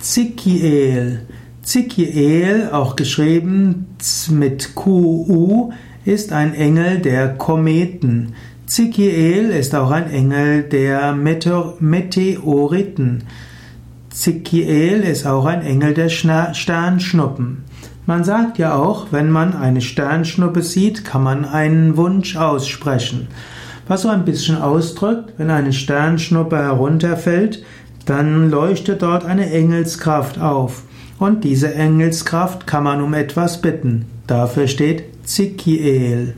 Zikiel. Zikiel, auch geschrieben mit QU, ist ein Engel der Kometen. Zikiel ist auch ein Engel der Meteoriten. Zikiel ist auch ein Engel der Sternschnuppen. Man sagt ja auch, wenn man eine Sternschnuppe sieht, kann man einen Wunsch aussprechen. Was so ein bisschen ausdrückt, wenn eine Sternschnuppe herunterfällt, dann leuchtet dort eine Engelskraft auf. Und diese Engelskraft kann man um etwas bitten. Dafür steht Zikiel.